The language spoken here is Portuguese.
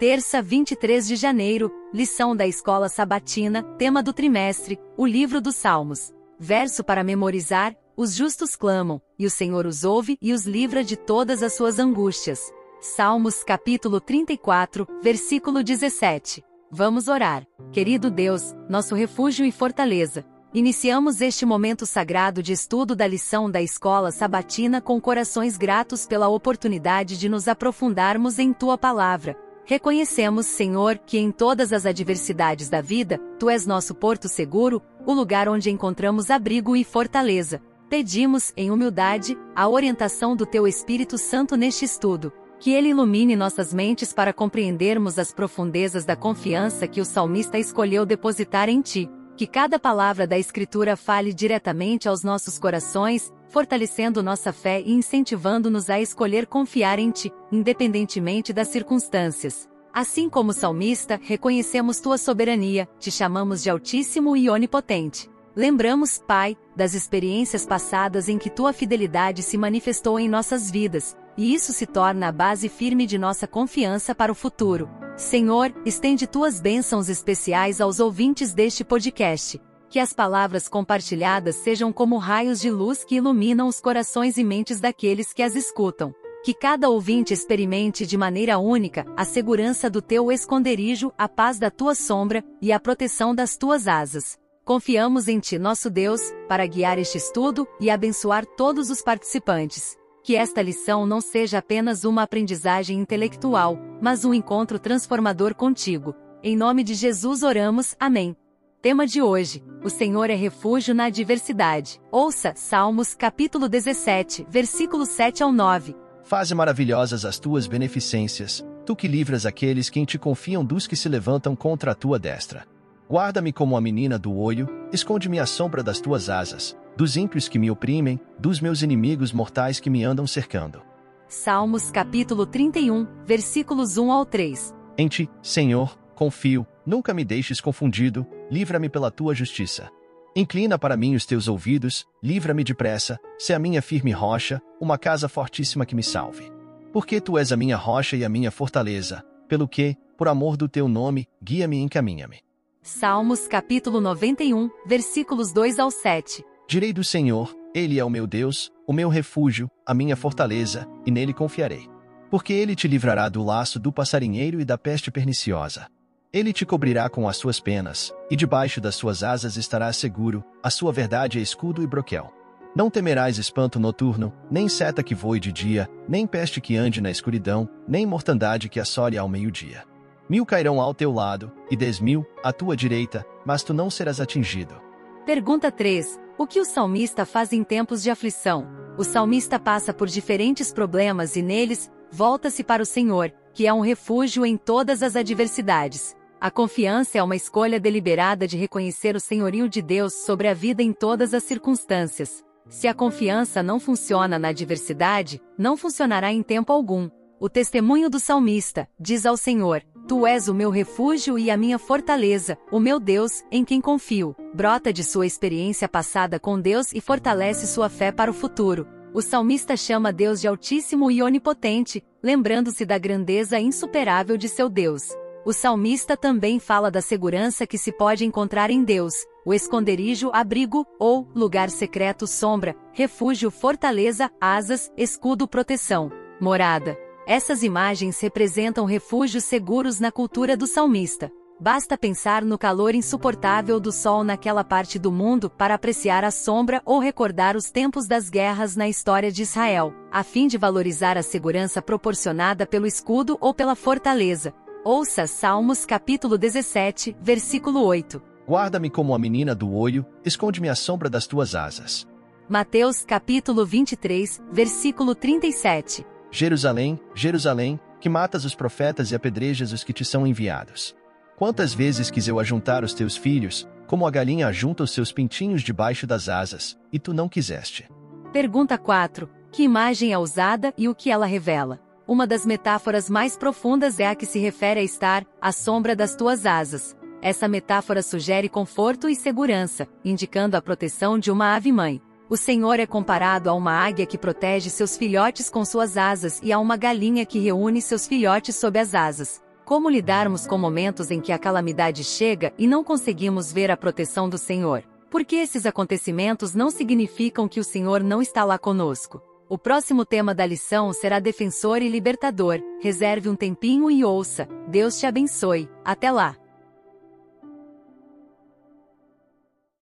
Terça, 23 de janeiro, lição da escola sabatina, tema do trimestre, o livro dos Salmos. Verso para memorizar: Os justos clamam, e o Senhor os ouve e os livra de todas as suas angústias. Salmos capítulo 34, versículo 17. Vamos orar. Querido Deus, nosso refúgio e fortaleza, Iniciamos este momento sagrado de estudo da lição da escola sabatina com corações gratos pela oportunidade de nos aprofundarmos em tua palavra. Reconhecemos, Senhor, que em todas as adversidades da vida, tu és nosso porto seguro, o lugar onde encontramos abrigo e fortaleza. Pedimos, em humildade, a orientação do teu Espírito Santo neste estudo. Que ele ilumine nossas mentes para compreendermos as profundezas da confiança que o salmista escolheu depositar em ti que cada palavra da Escritura fale diretamente aos nossos corações, fortalecendo nossa fé e incentivando-nos a escolher confiar em Ti, independentemente das circunstâncias. Assim como o salmista, reconhecemos Tua soberania, te chamamos de Altíssimo e Onipotente. Lembramos, Pai, das experiências passadas em que Tua fidelidade se manifestou em nossas vidas, e isso se torna a base firme de nossa confiança para o futuro. Senhor, estende tuas bênçãos especiais aos ouvintes deste podcast. Que as palavras compartilhadas sejam como raios de luz que iluminam os corações e mentes daqueles que as escutam. Que cada ouvinte experimente de maneira única a segurança do teu esconderijo, a paz da tua sombra e a proteção das tuas asas. Confiamos em ti, nosso Deus, para guiar este estudo e abençoar todos os participantes. Que esta lição não seja apenas uma aprendizagem intelectual, mas um encontro transformador contigo. Em nome de Jesus oramos, amém. Tema de hoje: O Senhor é refúgio na adversidade. Ouça Salmos capítulo 17, versículos 7 ao 9. Faze maravilhosas as tuas beneficências, tu que livras aqueles que em te confiam dos que se levantam contra a tua destra. Guarda-me como a menina do olho, esconde-me à sombra das tuas asas, dos ímpios que me oprimem, dos meus inimigos mortais que me andam cercando. Salmos capítulo 31, versículos 1 ao 3. Em ti, Senhor, confio, nunca me deixes confundido, livra-me pela tua justiça. Inclina para mim os teus ouvidos, livra-me depressa, se a minha firme rocha, uma casa fortíssima que me salve. Porque tu és a minha rocha e a minha fortaleza, pelo que, por amor do teu nome, guia-me e encaminha-me. Salmos capítulo 91, versículos 2 ao 7. Direi do Senhor, Ele é o meu Deus, o meu refúgio, a minha fortaleza, e nele confiarei. Porque ele te livrará do laço do passarinheiro e da peste perniciosa. Ele te cobrirá com as suas penas, e debaixo das suas asas estarás seguro, a sua verdade é escudo e broquel. Não temerás espanto noturno, nem seta que voe de dia, nem peste que ande na escuridão, nem mortandade que assole ao meio-dia. Mil cairão ao teu lado, e dez mil, à tua direita, mas tu não serás atingido. Pergunta 3. O que o salmista faz em tempos de aflição? O salmista passa por diferentes problemas e neles, volta-se para o Senhor, que é um refúgio em todas as adversidades. A confiança é uma escolha deliberada de reconhecer o senhorio de Deus sobre a vida em todas as circunstâncias. Se a confiança não funciona na adversidade, não funcionará em tempo algum. O testemunho do salmista diz ao Senhor: Tu és o meu refúgio e a minha fortaleza, o meu Deus, em quem confio. Brota de sua experiência passada com Deus e fortalece sua fé para o futuro. O salmista chama Deus de Altíssimo e Onipotente, lembrando-se da grandeza insuperável de seu Deus. O salmista também fala da segurança que se pode encontrar em Deus, o esconderijo, abrigo, ou lugar secreto, sombra, refúgio, fortaleza, asas, escudo, proteção, morada. Essas imagens representam refúgios seguros na cultura do salmista. Basta pensar no calor insuportável do sol naquela parte do mundo para apreciar a sombra ou recordar os tempos das guerras na história de Israel, a fim de valorizar a segurança proporcionada pelo escudo ou pela fortaleza. Ouça Salmos capítulo 17, versículo 8. Guarda-me como a menina do olho, esconde-me à sombra das tuas asas. Mateus capítulo 23, versículo 37. Jerusalém, Jerusalém, que matas os profetas e apedrejas os que te são enviados. Quantas vezes quis eu ajuntar os teus filhos, como a galinha ajunta os seus pintinhos debaixo das asas, e tu não quiseste. Pergunta 4. Que imagem é usada e o que ela revela? Uma das metáforas mais profundas é a que se refere a estar à sombra das tuas asas. Essa metáfora sugere conforto e segurança, indicando a proteção de uma ave-mãe. O Senhor é comparado a uma águia que protege seus filhotes com suas asas e a uma galinha que reúne seus filhotes sob as asas. Como lidarmos com momentos em que a calamidade chega e não conseguimos ver a proteção do Senhor? Porque esses acontecimentos não significam que o Senhor não está lá conosco. O próximo tema da lição será defensor e libertador. Reserve um tempinho e ouça. Deus te abençoe. Até lá!